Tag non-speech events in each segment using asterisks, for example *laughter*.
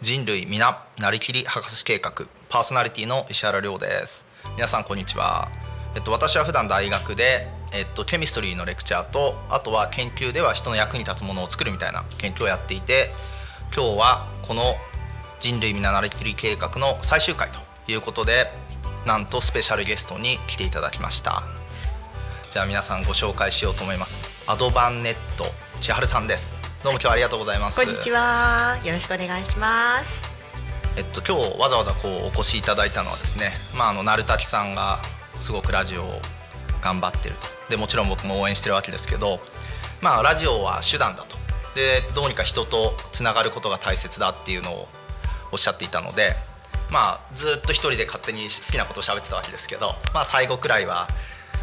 人類皆なりきり博士計画。パーソナリティの石原亮です。皆さんこんにちは。えっと私は普段大学でえっとケミストリーのレクチャーとあとは研究では人の役に立つものを作るみたいな研究をやっていて今日はこの人類皆なりきり計画の最終回ということでなんとスペシャルゲストに来ていただきました。じゃあ皆さんご紹介しようと思います。アドバンネット千春さんです。どうも今日はありがとうございます。こんにちは。よろしくお願いします。えっと、今日わざわざこうお越しいただいたのはですね、まあ、あの鳴滝さんがすごくラジオを頑張ってると。でもちろん僕も応援してるわけですけど、まあ、ラジオは手段だと。でどうにか人とつながることが大切だっていうのをおっしゃっていたので、まあ、ずっと一人で勝手に好きなことを喋ってたわけですけど、まあ、最後くらいは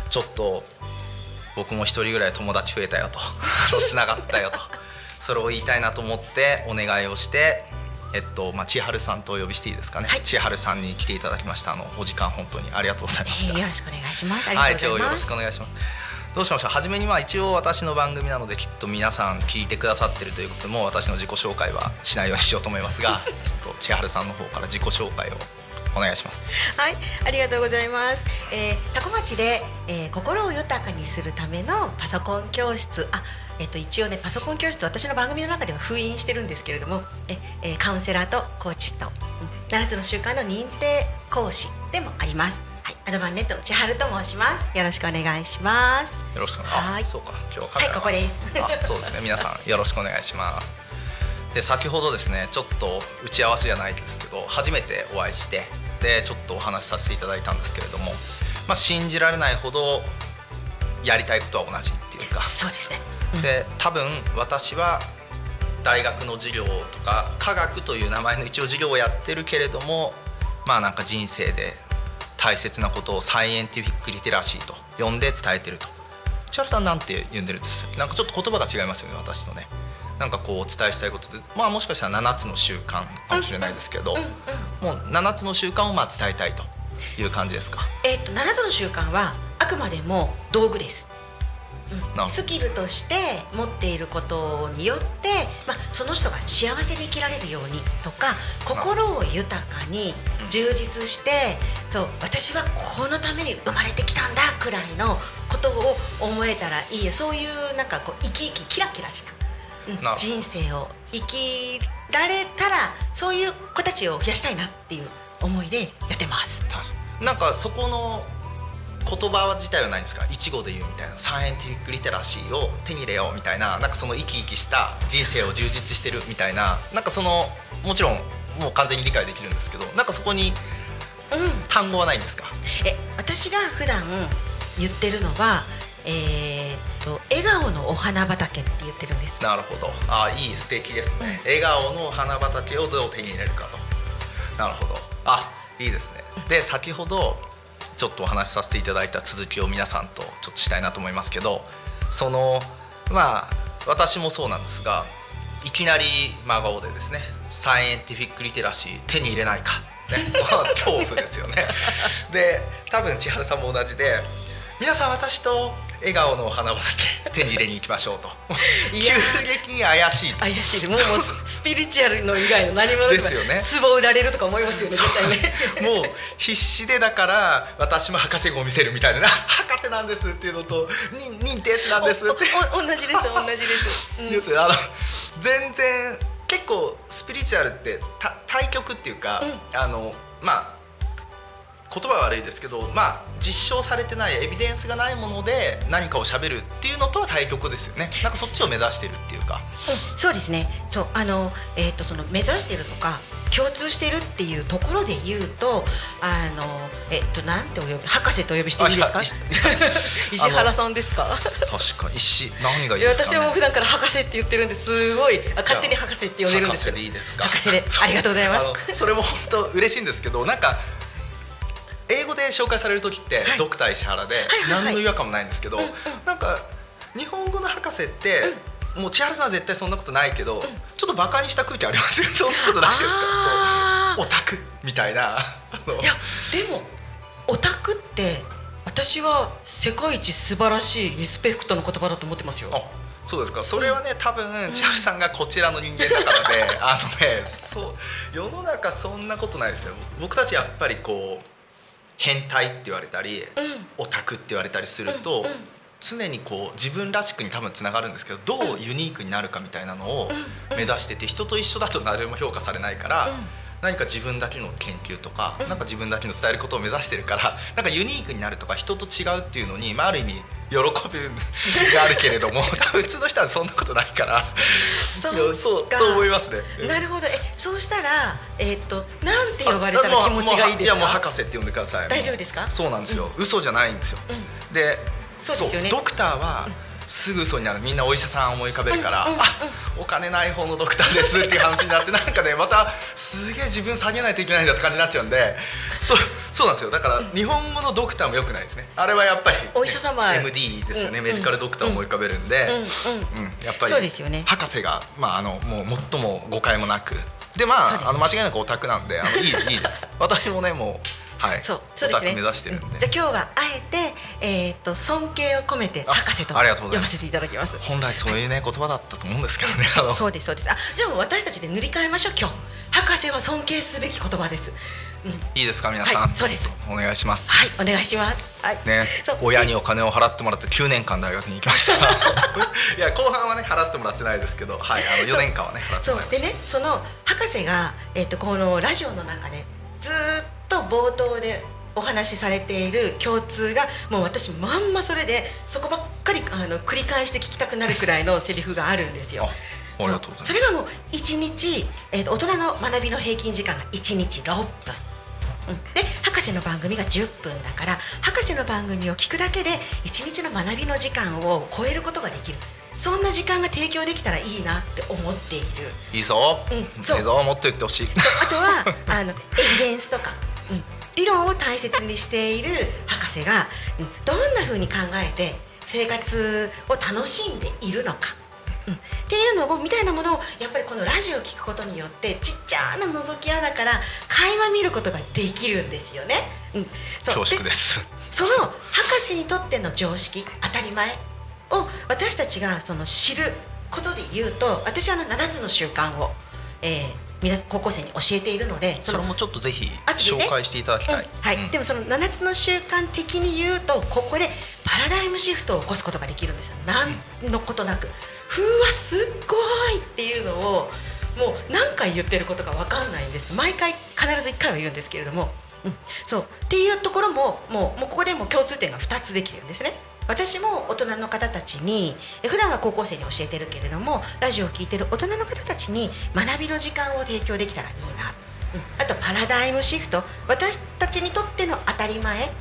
ちょっと僕も一人ぐらい友達増えたよと *laughs* つながったよとそれを言いたいなと思ってお願いをして、えっとまあ、千春さんとお呼びしていいですかね、はい千春さんに来ていただきましたあのお時間本当にありがとうございました。よろしくお願いします。はい。今日よろしくお願いします。どうしましょう？初めにまあ一応私の番組なのできっと皆さん聞いてくださってるということでもう私の自己紹介はしないようにしようと思いますが、*laughs* ちょっと千春さんの方から自己紹介をお願いします。はい、ありがとうございます。えー、タコ町で、えー、心を豊かにするためのパソコン教室。あ、えっ、と一応ねパソコン教室私の番組の中では封印してるんですけれども、ええーカウンセラーとコーチとうん7つの習慣の認定講師でもあります。はい、アドバンネットの千春と申します。よろしくお願いします。よろしくお願いします。はいあそうか。今日ははい、ここです。あそうですね皆さんよろしくお願いしますで先ほどですねちょっと打ち合わせじゃないですけど初めてお会いしてでちょっとお話しさせていただいたんですけれども、まあ、信じられないほどやりたいことは同じっていうかそうですね。で多分私は大学の授業とか科学という名前の一応授業をやってるけれどもまあなんか人生で大切なことをサイエンティフィックリテラシーと呼んで伝えてると。千春さんなんて呼んでるんですなんかちょっと言葉が違いますよね私とね。なんかこうお伝えしたいことでまあもしかしたら7つの習慣かもしれないですけどもう7つの習慣をまあ伝えたいという感じですか？えっ、と7つの習慣はあくまでも道具です。なるほスキルとして持っていることによって、まあ、その人が幸せに生きられるようにとか心を豊かに充実して、そう私はこのために生まれてきたんだくらいのことを思えたらいいよ。そういうなんかこう生き生きキラキラした、うん人生を生きられたらそういう子たちを増やしたいなっていう思いでやってます。ど。なんかそこの言葉自体はないんですか？一語で言うみたいな。サイエンティックリテラシーを手に入れようみたいな。なんかその生き生きした人生を充実してるみたいな。なんかそのもちろんもう完全に理解できるんですけど。なんかそこにうん。単語はないんですか？え私が普段言ってるのは、えーっと笑顔のお花畑って言ってるんです。なるほど。ああいい素敵ですね。笑顔の花畑をどう手に入れるかと。なるほど。あいいですね。で先ほどちょっとお話しさせていただいた続きを皆さんとちょっとしたいなと思いますけどそのまあ私もそうなんですがいきなり真顔でですねサイエンティフィックリテラシー手に入れないか、ね、ま *laughs* あ恐怖ですよね。で多分千春さんも同じで皆さん私と笑顔のお花畑手に入れに行きましょうと。*laughs* 急激に怪しいと。怪しい。でもうもうススピリチュアルの以外の何者ですよね。壺売られるとか思いますよね絶対ね。*laughs* もう必死でだから私も博士号を見せるみたいな。博士なんですっていうのとに認定士なんです同じです同じです、うん。ですよ。あの全然結構スピリチュアルってた対極っていうか、あのまあ言葉は悪いですけど、まあ、実証されてないエビデンスがないもので何かをしゃべるっていうのとは対極ですよね。なんかそっちを目指してるっていうか。うんそうですね。そうあの、えー、とその目指してるとか共通してるっていうところで言うとあのえっ、となんてお呼び博士とお呼びしていいですか？*laughs* 石原さんですか？確かに。石何がいいやいですか、ね、私は普段から博士って言ってるんです。ごい。あ勝手に博士って呼んでるんですけど。博士でいいですか？博士で。ありがとうございます。それも本当嬉しいんですけどなんか英語で紹介される時って、はい。ドクター石原で何の違和感もないんですけど、なんか日本語の博士って、もう千原さんは絶対そんなことないけど、ちょっとバカにした空気ありますよねそんなことないですか？あオタクみたいな。いやでもオタクって私は世界一素晴らしいリスペクトの言葉だと思ってますよ。あそうですか。それはね、多分千春さんがこちらの人間だからで、あのねそう世の中そんなことないですね僕たちやっぱりこう変態って言われたり、うん。オタクって言われたりすると、常にこう自分らしくに多分つながるんですけどどうユニークになるかみたいなのを目指してて人と一緒だと誰も評価されないから、うん。何か自分だけの研究とか、うん。なんか自分だけの伝えることを目指してるからなんかユニークになるとか人と違うっていうのに、まあ、ある意味喜びがあるけれども *laughs* 多分普通の人はそんなことないからそうそうかと思いますね。なるほど。えそうしたらえっ、となんて呼ばれたら気持ちがいいですか？やもう博士って呼んでください。大丈夫ですか？そうなんですよ、嘘じゃないんですよ、うん。でそうですよね。ドクターは、すぐ嘘になるみんなお医者さん思い浮かべるから、うんうんうんあお金ない方のドクターですっていう話になってなんかねまたすげえ自分下げないといけないんだって感じになっちゃうんでそうそうなんですよ。だから日本語のドクターもよくないですね。あれはやっぱり、お医者様。MD ですよね、うんメディカルドクターを思い浮かべるんで、うんうんうん。やっぱりそうですよね。博士が、まあ、あのもう最も誤解もなく。でまああの間違いなくオタクなんであのいいいいです。私もねもうはい。そうそうですね。目指してるんで、うん。じゃあ今日はあえて、えー、と尊敬を込めてあ博士と呼ばせていただきます。本来そういうね言葉だったと思うんですけどね。そうですそうです。あじゃあもう私たちで塗り替えましょう今日。博士は尊敬すべき言葉です、うん、いいですか皆さん、はいそうです。お願いします。はいお願いします。はい。ね親にお金を払ってもらって9年間大学に行きました。*laughs* いや後半はね払ってもらってないですけど、はい、あの4年間はね払ってそもらいました。う。でねその博士が、えー、とこのラジオの中でずーっと冒頭でお話しされている共通がもう私まんまそれでそこばっかりあの繰り返して聞きたくなるくらいのセリフがあるんですよ。あありがとうございます。それがもう1日、えー、と大人の学びの平均時間が1日6分。うん。で博士の番組が10分だから博士の番組を聞くだけで1日の学びの時間を超えることができる。そんな時間が提供できたらいいなって思っている。いいぞ、うん。いそう。いぞ。もっと言ってほしい。あとはあのエビデンスとか、うん、理論を大切にしている博士が、うんどんな風に考えて生活を楽しんでいるのか、うん、っていうのをみたいなものをやっぱりこのラジオを聞くことによってちっちゃな覗き穴から垣間見ることができるんですよね。うん、そう。恐縮です。その博士にとっての常識当たり前を私たちがその知ることで言うと私はあの7つの習慣を、えー、皆高校生に教えているのでそれもちょっとぜひ紹介していただきたい、うんはい。うん。でもその7つの習慣的に言うとここでパラダイムシフトを起こすことができるんですよ。何のことなく「ふうわすっごい!」っていうのをもう何回言ってることか分かんないんです。毎回必ず1回は言うんですけれども、うん、そう。っていうところももうもうここでも共通点が2つできてるんですね。私も大人の方たちにえ普段は高校生に教えてるけれどもラジオを聞いてる大人の方たちに学びの時間を提供できたらいいな、うん、あとパラダイムシフト。私たちにとっての当たり前、うん、が、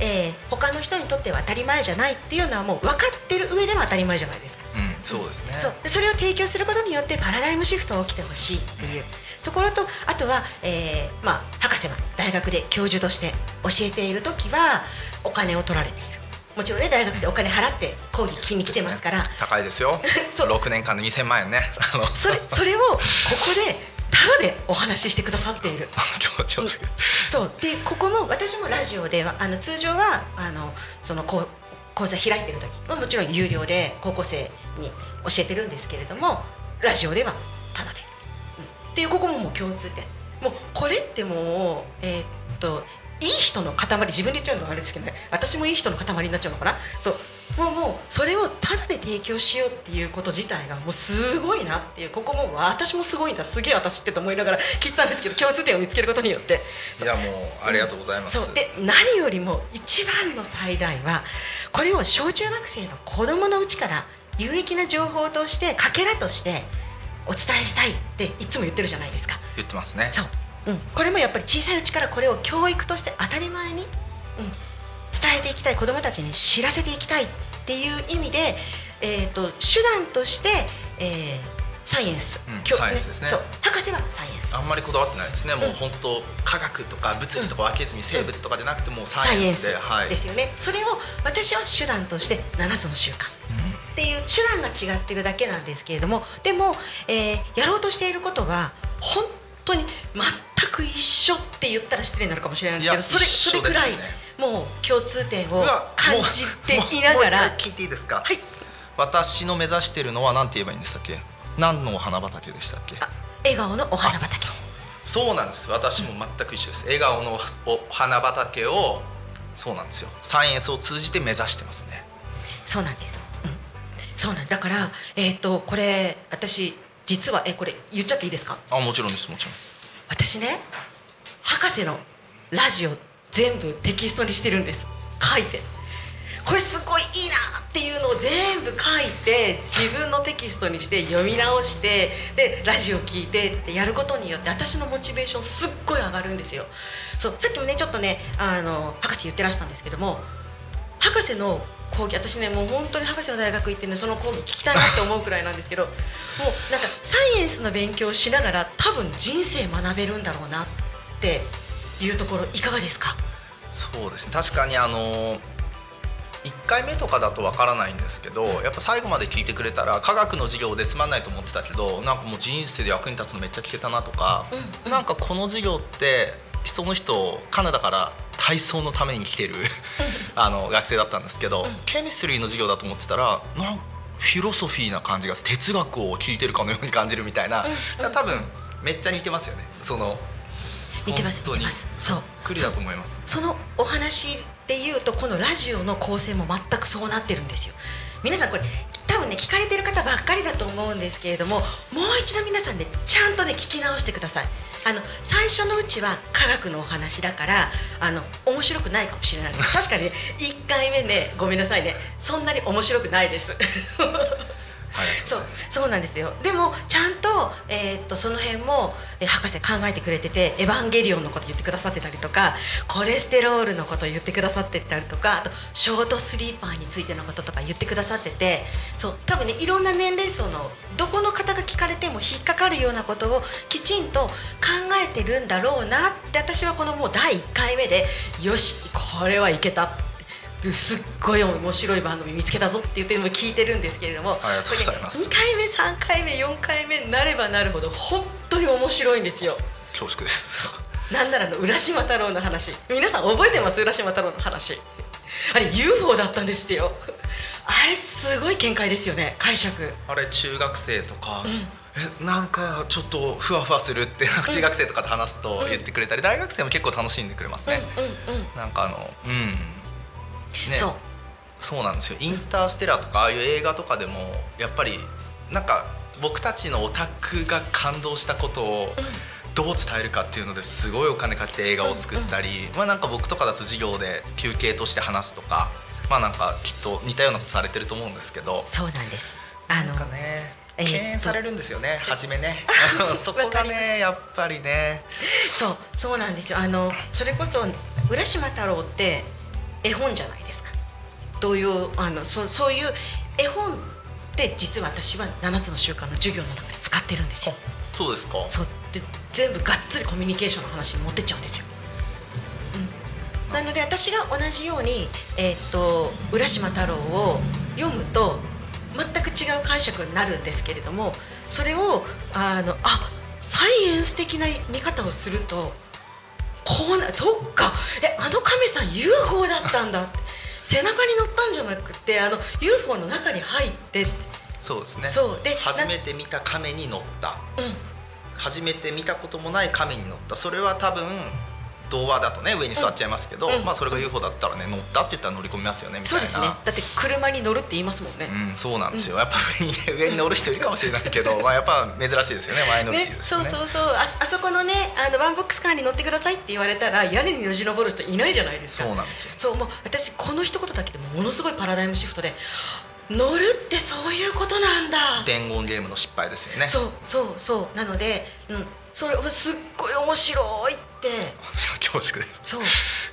えー他の人にとっては当たり前じゃないっていうのはもう分かってる上での当たり前じゃないですか。うん。そうですね。そう。でそれを提供することによってパラダイムシフトが起きてほしいっていうところとあとは、えーまあ、博士は大学で教授として教えている時はお金を取られているもちろんね大学生お金払って講義聞きに来てますから。*laughs* 高いですよ。*laughs* そう。6年間で2000万円ね。*laughs* あの。それそれをここでタダでお話ししてくださっている。そう。でここも私もラジオではあの通常はあのその講講座開いてる時はもちろん有料で高校生に教えてるんですけれどもラジオではタダで、うん。っていうここももう共通点。もうこれってもうえーっといい人の塊自分で言っちゃうのはあれですけどね。私もいい人の塊になっちゃうのかな。そう。もうもうそれをタダで提供しようっていうこと自体がもうすごいなっていう。ここも私もすごいんだ。すげえ私ってと思いながら聞いてたんですけど共通点を見つけることによって。いやもうありがとうございます、そう。で何よりも一番の最大はこれを小中学生の子供のうちから有益な情報としてかけらとしてお伝えしたいっていつも言ってるじゃないですか。言ってますね。そう、うん、これもやっぱり小さいうちからこれを教育として当たり前に、うん、伝えていきたい。子どもたちに知らせていきたいっていう意味で、えー、と手段として、えーサイエンス、うん教サイエンスですね。そう。博士はサイエンス。あんまりこだわってないですね、もう本当科学とか物理とか分けずに生物とかじゃなくてもうサイエンスで、はい。ですよね。それを私は手段として7つの習慣。っていう手段が違ってるだけなんですけれども。でも、えーやろうとしていることは本当当に全く一緒って言ったら失礼になるかもしれないんですけどそれそれくらいもう共通点を感じていながら聞いていいですか？はい。私の目指してるのは何て言えばいいんでしたっけ？何のお花畑でしたっけ？あ笑顔のお花畑。そうなんです。私も全く一緒です。笑顔のお花畑をそうなんですよ。サイエンスを通じて目指してますね。そうなんです、うん、そうなんだからえっ、とこれ私実はえこれ言っちゃっていいですか？あもちろんですもちろん。私ね博士のラジオ全部テキストにしてるんです。書いて。これすごいいいなっていうのを全部書いて自分のテキストにして読み直してでラジオ聞いてってやることによって私のモチベーションすっごい上がるんですよ。そうさっきもねちょっとねあの博士言ってらしたんですけども博士の講義私ねもう本当に博士の大学行ってねその講義聞きたいなって思うくらいなんですけど *laughs* もうなんかサイエンスの勉強をしながら多分人生学べるんだろうなっていうところいかがですか？そうです。ね確かにあの1回目とかだとわからないんですけどやっぱ最後まで聞いてくれたら科学の授業でつまんないと思ってたけどなんかもう人生で役に立つのめっちゃ聞けたなとか、うんうん。なんかこの授業って人の人カナダから体操のために来てる *laughs* あの学生だったんですけど、ケミストリーの授業だと思ってたらなんかフィロソフィーな感じが哲学を聞いてるかのように感じるみたいな、うんうん。多分めっちゃ似てますよね。その似てます似てます。そう。クリだと思います。そのお話で言うとこのラジオの構成も全くそうなってるんですよ。皆さんこれ多分ね聞かれてる方ばっかりだと思うんですけれどももう一度皆さんねちゃんとね聞き直してくださいあの最初のうちは科学のお話だからあの面白くないかもしれない。確かにね1回目ねごめんなさいね。そんなに面白くないです。そうそうなんですよ。でもちゃんと,、えーっとその辺も、えー博士考えてくれてて「エヴァンゲリオン」のこと言ってくださってたりとかコレステロールのこと言ってくださってたりとかあとショートスリーパーについてのこととか言ってくださっててそう多分ねいろんな年齢層のどこの方が聞かれても引っかかるようなことをきちんと考えてるんだろうなって私はこのもう第1回目でよしこれはいけたすっごい面白い番組見つけたぞって言っても聞いてるんですけれどもありがとうございます。2回目3回目4回目になればなるほど本当に面白いんですよ。恐縮です。なんならあの浦島太郎の話。皆さん覚えてます？浦島太郎の話。あれ UFO だったんですってよ。あれすごい見解ですよね解釈。あれ中学生とか、ん。えなんかちょっとふわふわするって中学生とかで話すと言ってくれたり、大学生も結構楽しんでくれますね、うんうんうん。なんかあのうんね。そう。そうなんですよ「インターステラー」とかああいう映画とかでもやっぱりなんか僕たちのオタクが感動したことをどう伝えるかっていうのですごいお金かけて映画を作ったり、まあなんか僕とかだと授業で休憩として話すとかまあなんかきっと似たようなことされてると思うんですけど。そうなんです。あのなんかねえー敬遠されるんですよね初めね。*laughs* *laughs* そこがねやっぱりね。そうそうなんですよ。あのそれこそ浦島太郎って絵本じゃないですか。どういうあのそそういう絵本って実は私は7つの習慣の授業の中で使ってるんですよ。そうですか。そう。で全部がっつりコミュニケーションの話に持ってっちゃうんですよ、うん、なので私が同じように、えーっと浦島太郎を読むと全く違う解釈になるんですけれどもそれをあのあサイエンス的な見方をするとこうなそっか。えあの亀さん UFO だったんだって。背中に乗ったんじゃなくてあの UFO の中に入って。そうですね。そう。で初めて見た亀に乗った。うん。初めて見たこともない亀に乗った。それは多分童話だとね上に座っちゃいますけど、うん。うんまあそれが UFO だったらね乗ったって言ったら乗り込みますよねみたいな。そうですね。だって車に乗るって言いますもんね、うん、そうなんですよ、やっぱ上に *laughs* 上に乗る人いるかもしれないけどまあやっぱ珍しいですよね前乗りっていうねですよね。そうそうそう。ああそこのねあのワンボックスカーに乗ってくださいって言われたら屋根によじ登る人いないじゃないですか。そうなんですよ。そうもう私この一言だけでものすごいパラダイムシフトで乗るってそういうことなんだ。伝言ゲームの失敗ですよね。そうそうそう。なので、うん、それすっごい面白いって恐縮です。そう。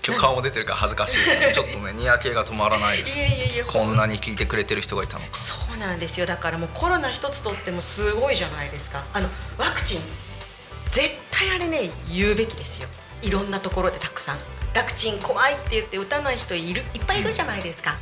今日顔も出てるから恥ずかしいですねちょっとねにやけが止まらないです。いやいやいやこんなに聞いてくれてる人がいたのか。そうなんですよ。だからもうコロナ一つとってもすごいじゃないですか。あのワクチン絶対あれね言うべきですよ。いろんなところでたくさん。ワクチン怖いって言って打たない人いるいっぱいいるじゃないですか、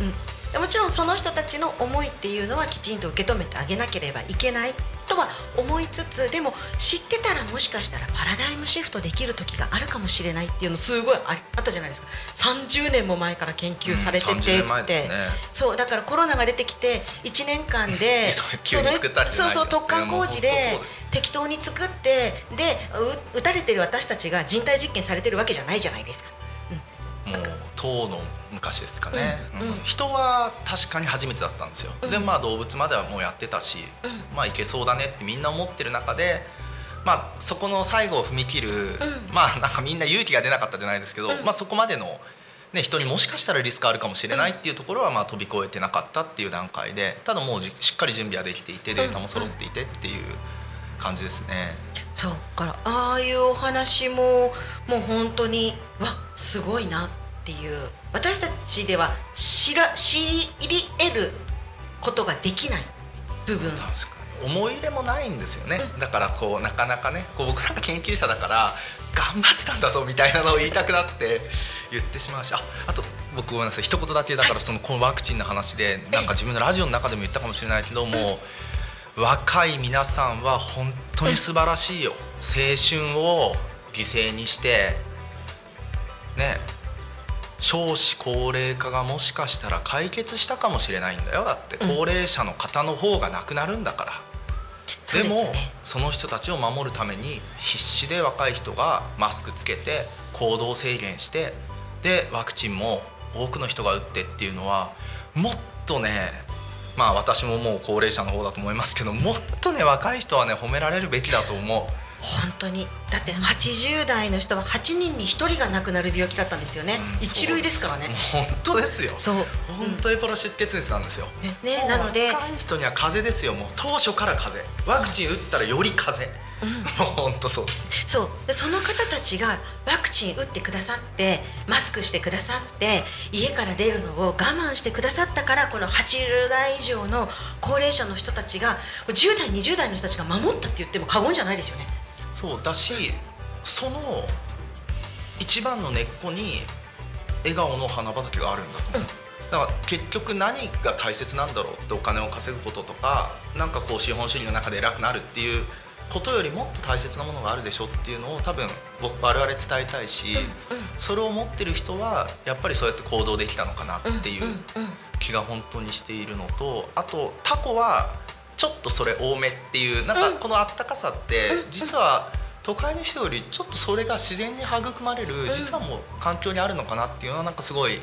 うん、でもちろんその人たちの思いっていうのはきちんと受け止めてあげなければいけないととは思いつつでも知ってたらもしかしたらパラダイムシフトできる時があるかもしれないっていうのすごいああったじゃないですか。30年も前から研究されてて。うん。30年前って、ですね。そうだからコロナが出てきて1年間でそうそう突貫工事で適当に作ってでう打たれてる私たちが人体実験されてるわけじゃないじゃないですか。もう唐の昔ですかね、人は確かに初めてだったんですよ、うん。でまあ動物まではもうやってたし、うん。まあいけそうだねってみんな思ってる中でまあそこの最後を踏み切る、ん。まあなんかみんな勇気が出なかったじゃないですけど、うん。まあそこまでの、ね、人にもしかしたらリスクあるかもしれないっていうところはまあ飛び越えてなかったっていう段階でただもうじしっかり準備はできていてデータも揃っていてっていう感じですね。そう。だからああいうお話ももう本当にわすごいなっていう私たちでは知ら知り得ることができない部分。確かに。思い入れもないんですよね、だからこうなかなかねこう僕なんか研究者だから頑張ってたんだぞみたいなのを言いたくなって言ってしまうしああと僕ごめんなさい。一言だけだからそのこのワクチンの話でなんか自分のラジオの中でも言ったかもしれないけども、若い皆さんは本当に素晴らしいよ。青春を犠牲にしてね少子高齢化がもしかしたら解決したかもしれないんだよ。だってうん。高齢者の方の方が亡くなるんだから、そうでもですよね。その人たちを守るために必死で若い人がマスクつけて行動制限してでワクチンも多くの人が打ってっていうのはもっとねまあ私ももう高齢者の方だと思いますけどもっとね若い人はね褒められるべきだと思う。本当にだって80代の人は8人に1人が亡くなる病気だったんですよね、うん。一類ですからね。本当ですよ。そう。本当エボラ出血熱なんですよ、ね。ね。なので若い人には風邪ですよ。もう当初から風。邪ワクチン打ったらより風。邪、もう本当そうです。そう。でその方たちがワクチン打ってくださってマスクしてくださって家から出るのを我慢してくださったからこの80代以上の高齢者の人たちが10代20代の人たちが守ったって言っても過言じゃないですよね。そうだしその一番の根っこに笑顔の花畑があるんだと思う、うん。だから結局何が大切なんだろうってお金を稼ぐこととかなんかこう資本主義の中で偉くなるっていうことよりもっと大切なものがあるでしょっていうのを多分僕我々伝えたいし、それを持ってる人はやっぱりそうやって行動できたのかなっていううんうん。気が本当にしているのとあとタコはちょっとそれ多めっていうなんかこのあったかさって実は都会の人よりちょっとそれが自然に育まれる実はもう環境にあるのかなっていうのはなんかすごい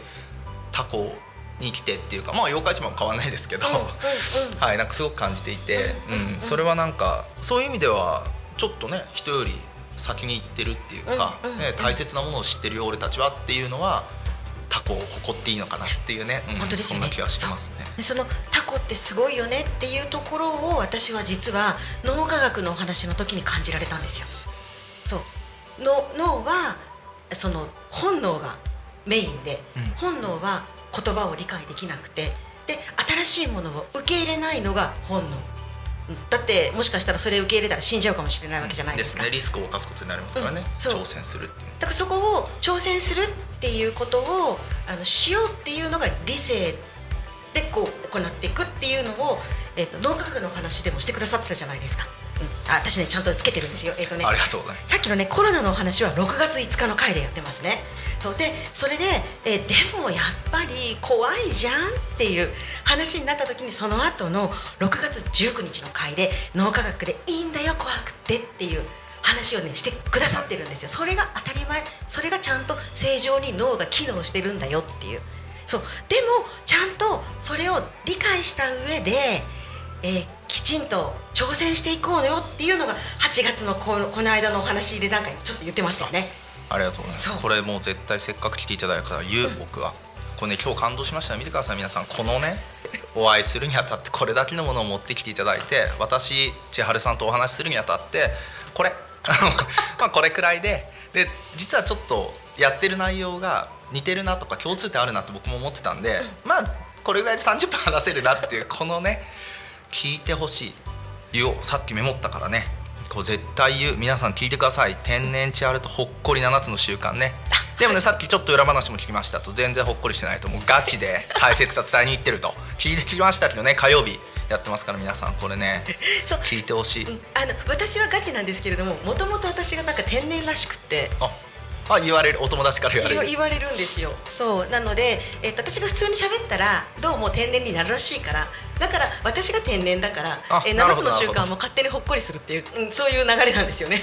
タコに来てっていうかまあ妖怪市場も変わらないですけど、*laughs* はいなんかすごく感じていて、うん、それはなんかそういう意味ではちょっとね人より先に行ってるっていうか、ね、大切なものを知ってるよ俺たちはっていうのはタコを誇っていいのかなっていうね、うん本当ですよねそんな気がしてますね。でそのタコってすごいよねっていうところを私は実は脳科学のお話の時に感じられたんですよ。そうの脳はその本能がメインで、うん本能は言葉を理解できなくてで新しいものを受け入れないのが本能。うんだってもしかしたらそれ受け入れたら死んじゃうかもしれないわけじゃないですか。ねリスクを冒すことになりますからね、うん挑戦するっていうだからそこを挑戦するっていうことをあのしようっていうのが理性でこう行っていくっていうのを、えっと脳科学の話でもしてくださってたじゃないですか、うん、あ私ねちゃんとつけてるんですよ。えっ、とねさっきのねコロナのお話は6月5日の回でやってますねそうでそれで、えでもやっぱり怖いじゃんっていう話になった時にその後の6月19日の回で脳科学でいいんだよ怖くてっていう話をねしてくださってるんですよ。それが当たり前。それがちゃんと正常に脳が機能してるんだよっていう。そう。でもちゃんとそれを理解した上で、えーきちんと挑戦していこうよっていうのが8月のこのこの間のお話でなんかちょっと言ってましたよね。ありがとうございます。これもう絶対せっかく来ていただいたから言う、僕は。これね今日感動しました。ね見てください皆さん。このねお会いするにあたってこれだけのものを持ってきていただいて私千春さんとお話しするにあたってこれ。*laughs* まあこれくらいで。で実はちょっとやってる内容が似てるなとか共通点あるなって僕も思ってたんで、まあこれぐらいで30分話せるなっていうこのね聞いてほしい。言おう。さっきメモったからねこう絶対言う。皆さん聞いてください。天然チアルとほっこり7つの習慣ね。でもねさっきちょっと裏話も聞きましたと。全然ほっこりしてないと。もうガチで大切さ伝えに行ってると。聞いてきましたけどね。火曜日やってますから皆さんこれね。*laughs* そう。聞いてほしい、うんあの私はガチなんですけれどももともと私がなんか天然らしくって。ああ言われる。お友達から言われる。言わ言われるんですよ。そう。なので、えっと私が普通に喋ったらどうも天然になるらしいからだから私が天然だからあえ7つの習慣も勝手にほっこりするっていう、うん、そういう流れなんですよね。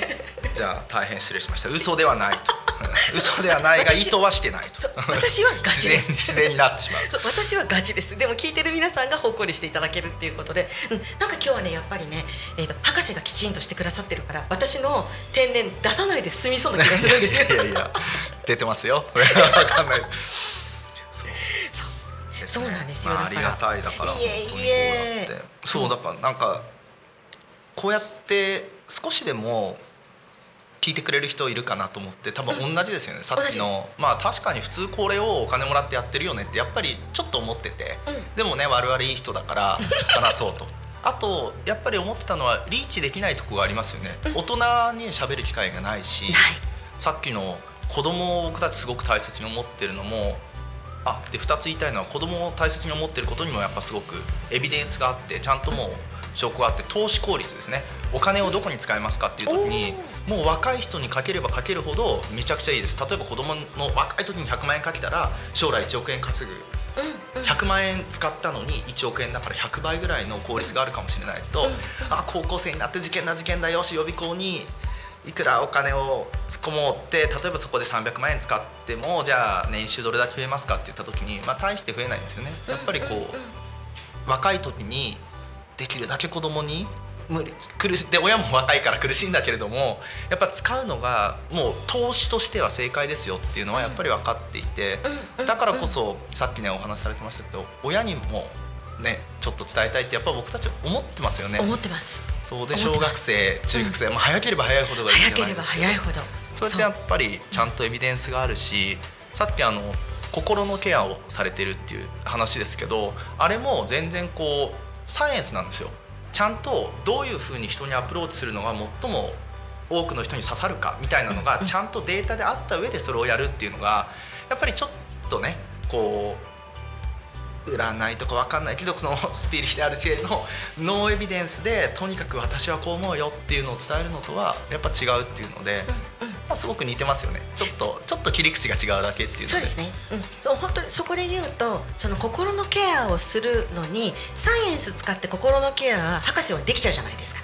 じゃあ大変失礼しました。嘘ではないと。う *laughs* ん嘘ではないが意図はしてないと。私はガチです。*laughs* 自然になってしまう。そう私はガチです。でも聞いてる皆さんがほっこりしていただけるっていうことで、うん、なんか今日はねやっぱりね、えー、と博士がきちんとしてくださってるから私の天然出さないで済みそうな気がするんですよ。いやいや出てますよ。*laughs* わかんないそうなんですよ。まあ、りがたい。だから本当にこうやって。そうだからなんかこうやって少しでも聞いてくれる人いるかなと思って多分同じですよね、さっき同のまあ確かに普通これをお金もらってやってるよねってやっぱりちょっと思ってて、うん。でもね我々いい人だから話そうと。あとやっぱり思ってたのはリーチできないとこがありますよね、大人に喋る機会がないし、さっきの子供を僕たちすごく大切に思ってるのもあで2つ言いたいのは子供を大切に思ってることにもやっぱすごくエビデンスがあってちゃんともう証拠があって投資効率ですね。お金をどこに使いますかっていう時にもう若い人にかければかけるほどめちゃくちゃいいです。例えば子供の若い時に100万円かけたら将来1億円稼ぐ。うんうん。100万円使ったのに1億円だから100倍ぐらいの効率があるかもしれないと、あ高校生になって受験だ受験だよし予備校にいくらお金を突っ込もうって例えばそこで300万円使ってもじゃあ年収どれだけ増えますかって言った時に、まあ、大して増えないんですよね。やっぱりこう若い時にできるだけ子供に無理苦しで親も若いから苦しいんだけれどもやっぱ使うのがもう投資としては正解ですよっていうのはやっぱり分かっていてうんだからこそさっきねお話しされてましたけど親にもねちょっと伝えたいってやっぱ僕たち思ってますよね。思ってますそうで小学生中学生、まあ、早ければ早いほどがいい早ければ早いほど。それってやっぱりちゃんとエビデンスがあるしさっきあの心のケアをされてるっていう話ですけどあれも全然こうサイエンスなんですよ。ちゃんとどういうふうに人にアプローチするのが最も多くの人に刺さるかみたいなのがちゃんとデータであった上でそれをやるっていうのがやっぱりちょっとねこう占いとかわかんないけどそのスピリチュアル系のノーエビデンスでとにかく私はこう思うよっていうのを伝えるのとはやっぱ違うっていうので、まあ、すごく似てますよねちょっとちょっと切り口が違うだけっていうそうですね、うん、そう本当にそこで言うとその心のケアをするのにサイエンス使って心のケアは博士はできちゃうじゃないですか。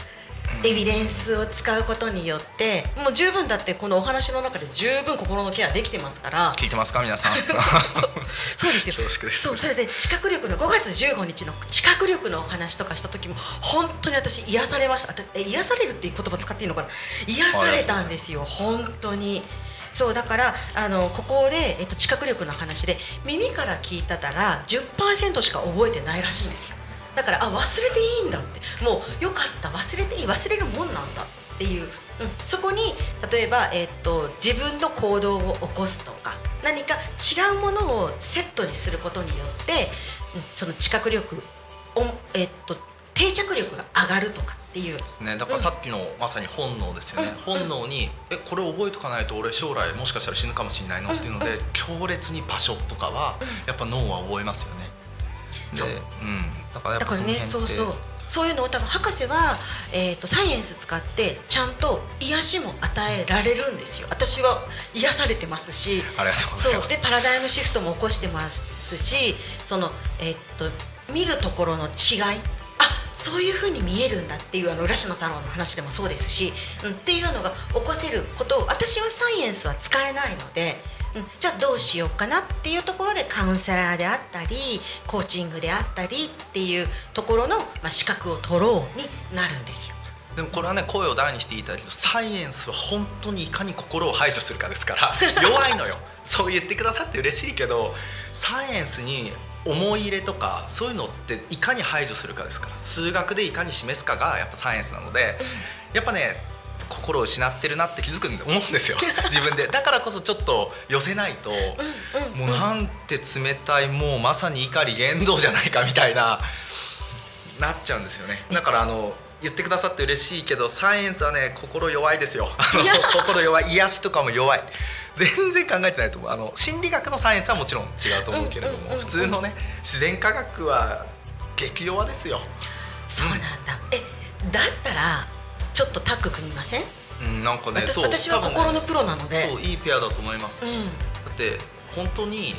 エビデンスを使うことによってもう十分だってこのお話の中で十分心のケアできてますから。聞いてますか皆さん。*laughs* そうですよ。恐縮です。そうそれで知覚力の5月15日の知覚力のお話とかした時も本当に私癒されました。私え癒されるっていう言葉使っていいのかな？癒されたんですよ。本当に。そうだからあのここで、えっと、知覚力の話で耳から聞いたたら10%しか覚えてないらしいんですよだからあ忘れていいんだって。もうよかった。忘れていい。忘れるもんなんだっていう、うん、そこに例えば、えっと自分の行動を起こすとか何か違うものをセットにすることによって、うん、その知覚力お、えっと定着力が上がるとかっていう。ね、だからさっきのまさに本能ですよね、うん。本能にえこれ覚えとかないと俺将来もしかしたら死ぬかもしれないのっていうので、強烈に場所とかはやっぱ脳は覚えますよね。でうん、だからだからねそうそう。そういうのを多分博士は、えー、とサイエンス使ってちゃんと癒しも与えられるんですよ。私は癒されてますし。そいう。でパラダイムシフトも起こしてますしその、えー、と見るところの違い。あそういうふうに見えるんだっていうあの浦島太郎の話でもそうですし、うん、っていうのが起こせることを私はサイエンスは使えないので、うん、じゃあどうしようかなっていうところでカウンセラーであったりコーチングであったりっていうところの、まあ、資格を取ろうになるんですよ。でもこれはね声を大にして言いたいけどサイエンスは本当にいかに心を排除するかですから *laughs* 弱いのよ。そう言ってくださって嬉しいけどサイエンスに思い入れとかそういうのっていかに排除するかですから数学でいかに示すかがやっぱサイエンスなのでやっぱね心を失ってるなって気づくんで思うんですよ。*laughs* 自分で。だからこそちょっと寄せないと、うんもうなんて冷たいもうまさに怒り言動じゃないかみたいななっちゃうんですよね。だからあの言ってくださって嬉しいけどサイエンスはね心弱いですよ。あの心弱い癒しとかも弱い。全然考えてないと思う。あの心理学のサイエンスはもちろん違うと思うけれども、普通のね自然科学は激弱ですよ。そうなんだ。えだったらちょっとタッグ組みません？うん、なんかね私は心のプロなので。そういいペアだと思います、うん。だって本当に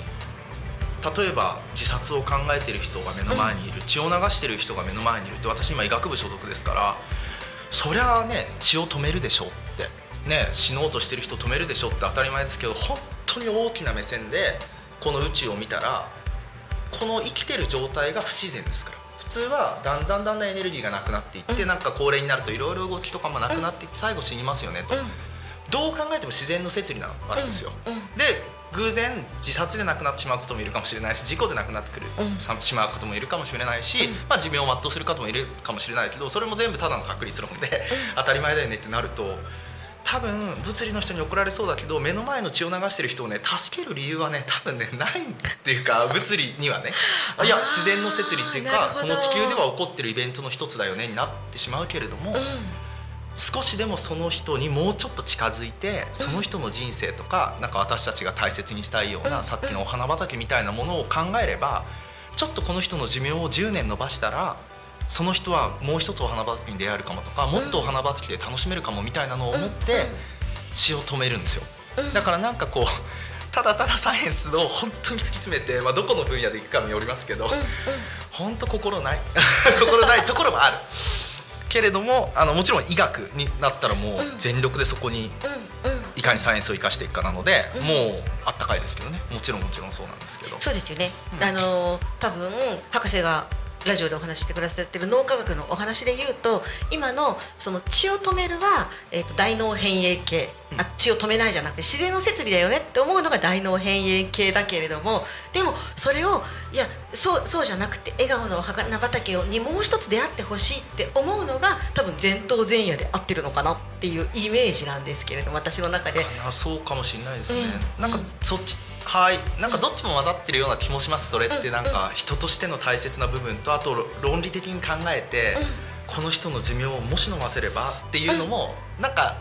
例えば自殺を考えてる人が目の前にいる、血を流してる人が目の前にいるって私今医学部所属ですからそりゃあね血を止めるでしょって。ね死のうとしてる人止めるでしょって当たり前ですけど本当に大きな目線でこの宇宙を見たらこの生きてる状態が不自然ですから普通はだんだんだんだんエネルギーがなくなっていって、うん。なんか高齢になるといろいろ動きとかもなくなっていって最後死にますよねと、うん。どう考えても自然の摂理なわけですよ、うん。うん。で偶然自殺で亡くなってしまうこともいるかもしれないし事故で亡くなってくる、うん。さしまう方もいるかもしれないし、うん。まあ、寿命を全うする方もいるかもしれないけどそれも全部ただの確率論で、当たり前だよねってなると多分物理の人に怒られそうだけど目の前の血を流してる人をね助ける理由はね多分ねないっていうか *laughs* 物理にはね。いや自然の摂理っていうかこの地球では起こってるイベントの一つだよねになってしまうけれども。うん。少しでもその人にもうちょっと近づいてその人の人生とかなんか私たちが大切にしたいよううん。なさっきのお花畑みたいなものを考えればちょっとこの人の寿命を10年延ばしたらその人はもう一つお花畑に出会えるかもとかもっとお花畑で楽しめるかもみたいなのを思って血を止めるんですよ。うん。だからなんかこうただただサイエンスを本当に突き詰めて、まあ、どこの分野でいくかによりますけど、うんうん。本当心ない。*laughs* 心ないところもある。けれどもあのもちろん医学になったらもううん。全力でそこにうんうん。いかにサイエンスを生かしていくかなので、うん。もうあったかいですけどね。もちろんもちろんそうなんですけど。そうですよね、うん。あの多分博士がラジオでお話してくださってる脳科学のお話で言うと今のその血を止めるは、えー、と大脳変影系、うん。あ血を止めないじゃなくて自然の摂理だよねって思うのが大脳変影系だけれどもでもそれをいやそうそうじゃなくて笑顔のお花畑にもう一つ出会ってほしいって思うのが多分前頭前野で合ってるのかなっていうイメージなんですけれども私の中で。あそうかもしれないですね、うん。なんかうん。そっちはい。なんかどっちも混ざってるような気もしますそれって。うん。なんか人としての大切な部分とあと論理的に考えて、この人の寿命をもし伸ばせればっていうのも、なんか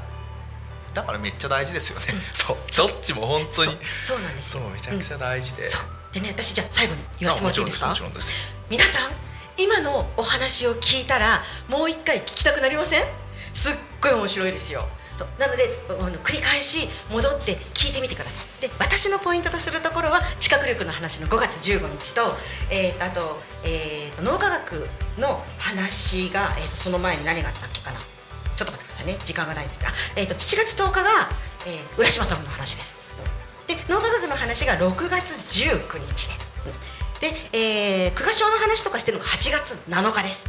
だからめっちゃ大事ですよね、そう。どっちも本当に。そう。そうなんです。よそうめちゃくちゃ大事で、そう。でね私じゃあ最後に言わせてもらっていいですか？あもちろんです皆さん今のお話を聞いたらもう一回聞きたくなりません？すっごい面白いですよ。そう。なので繰り返し戻って聞いてみてください。で私のポイントとするところは知覚力の話の5月15日と,、えーとあと,、えーと脳科学の話が、えーとその前に何があったっけかな。ちょっと待ってね時間がないですが、えー、と7月10日が、えー浦島太郎の話です。で脳科学の話が6月19日でで、えー、久我賞の話とかしてるのが8月7日です、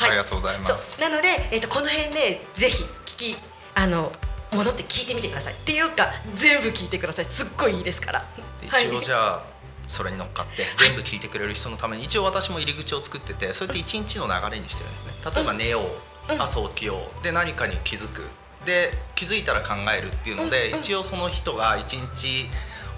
ありがとうございます。なので、えー、とこの辺でぜひ聞きあの戻って聞いてみてください。っていうか全部聞いてください。すっごいいいですから。ではい一応じゃあそれに乗っかって全部聞いてくれる人のために一応私も入り口を作っててそれって一日の流れにしてるんですね。例えば寝よう、うん。朝起きようで何かに気づく。で気づいたら考えるっていうので、うんうん。一応その人が一日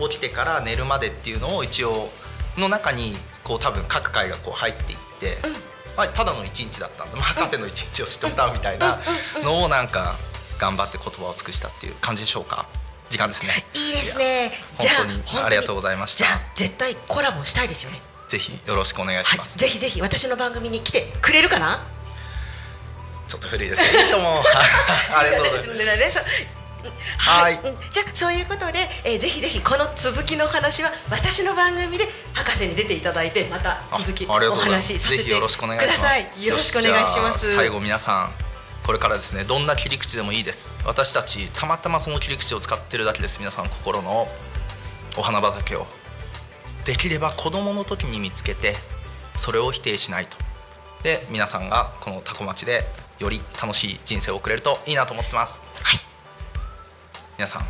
起きてから寝るまでっていうのを一応の中にこう多分各回がこう入っていって、うん。まあ、ただの一日だったんで、まあ、博士の一日を知ってもらうみたいなのをなんか頑張って言葉を尽くしたっていう感じでしょうか時間ですね。いいですね。じゃあ本当にありがとうございました。じゃあ絶対コラボしたいですよね。ぜひよろしくお願いしはい。ます、ぜひぜひ私の番組に来てくれるかな？ちょっと古いですね。いいとも *laughs* ありがとうございます。はい。うん。じゃあそういうことで、えーぜひぜひこの続きのお話は私の番組で博士に出ていただいてまた続きお話しさせてください。よろしくお願いします。最後皆さんこれからですねどんな切り口でもいいです。私たちたまたまその切り口を使ってるだけです。皆さん心のお花畑を。できれば子供の時に見つけてそれを否定しないと。で皆さんがこのタコ町でより楽しい人生を送れるといいなと思ってます。はい。皆さん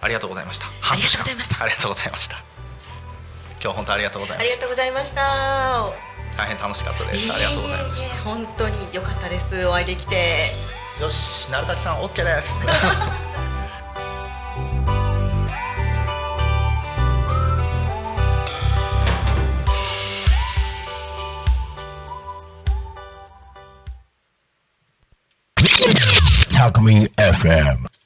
ありがとうございました。ありがとうございました。ありがとうございました。今日は本当ありがとうございありがましたとうございました大変楽しかったです。ありがとうございましいえいえ本当に良かったです。お会いできて。たよし成滝さん OK です。Me FM.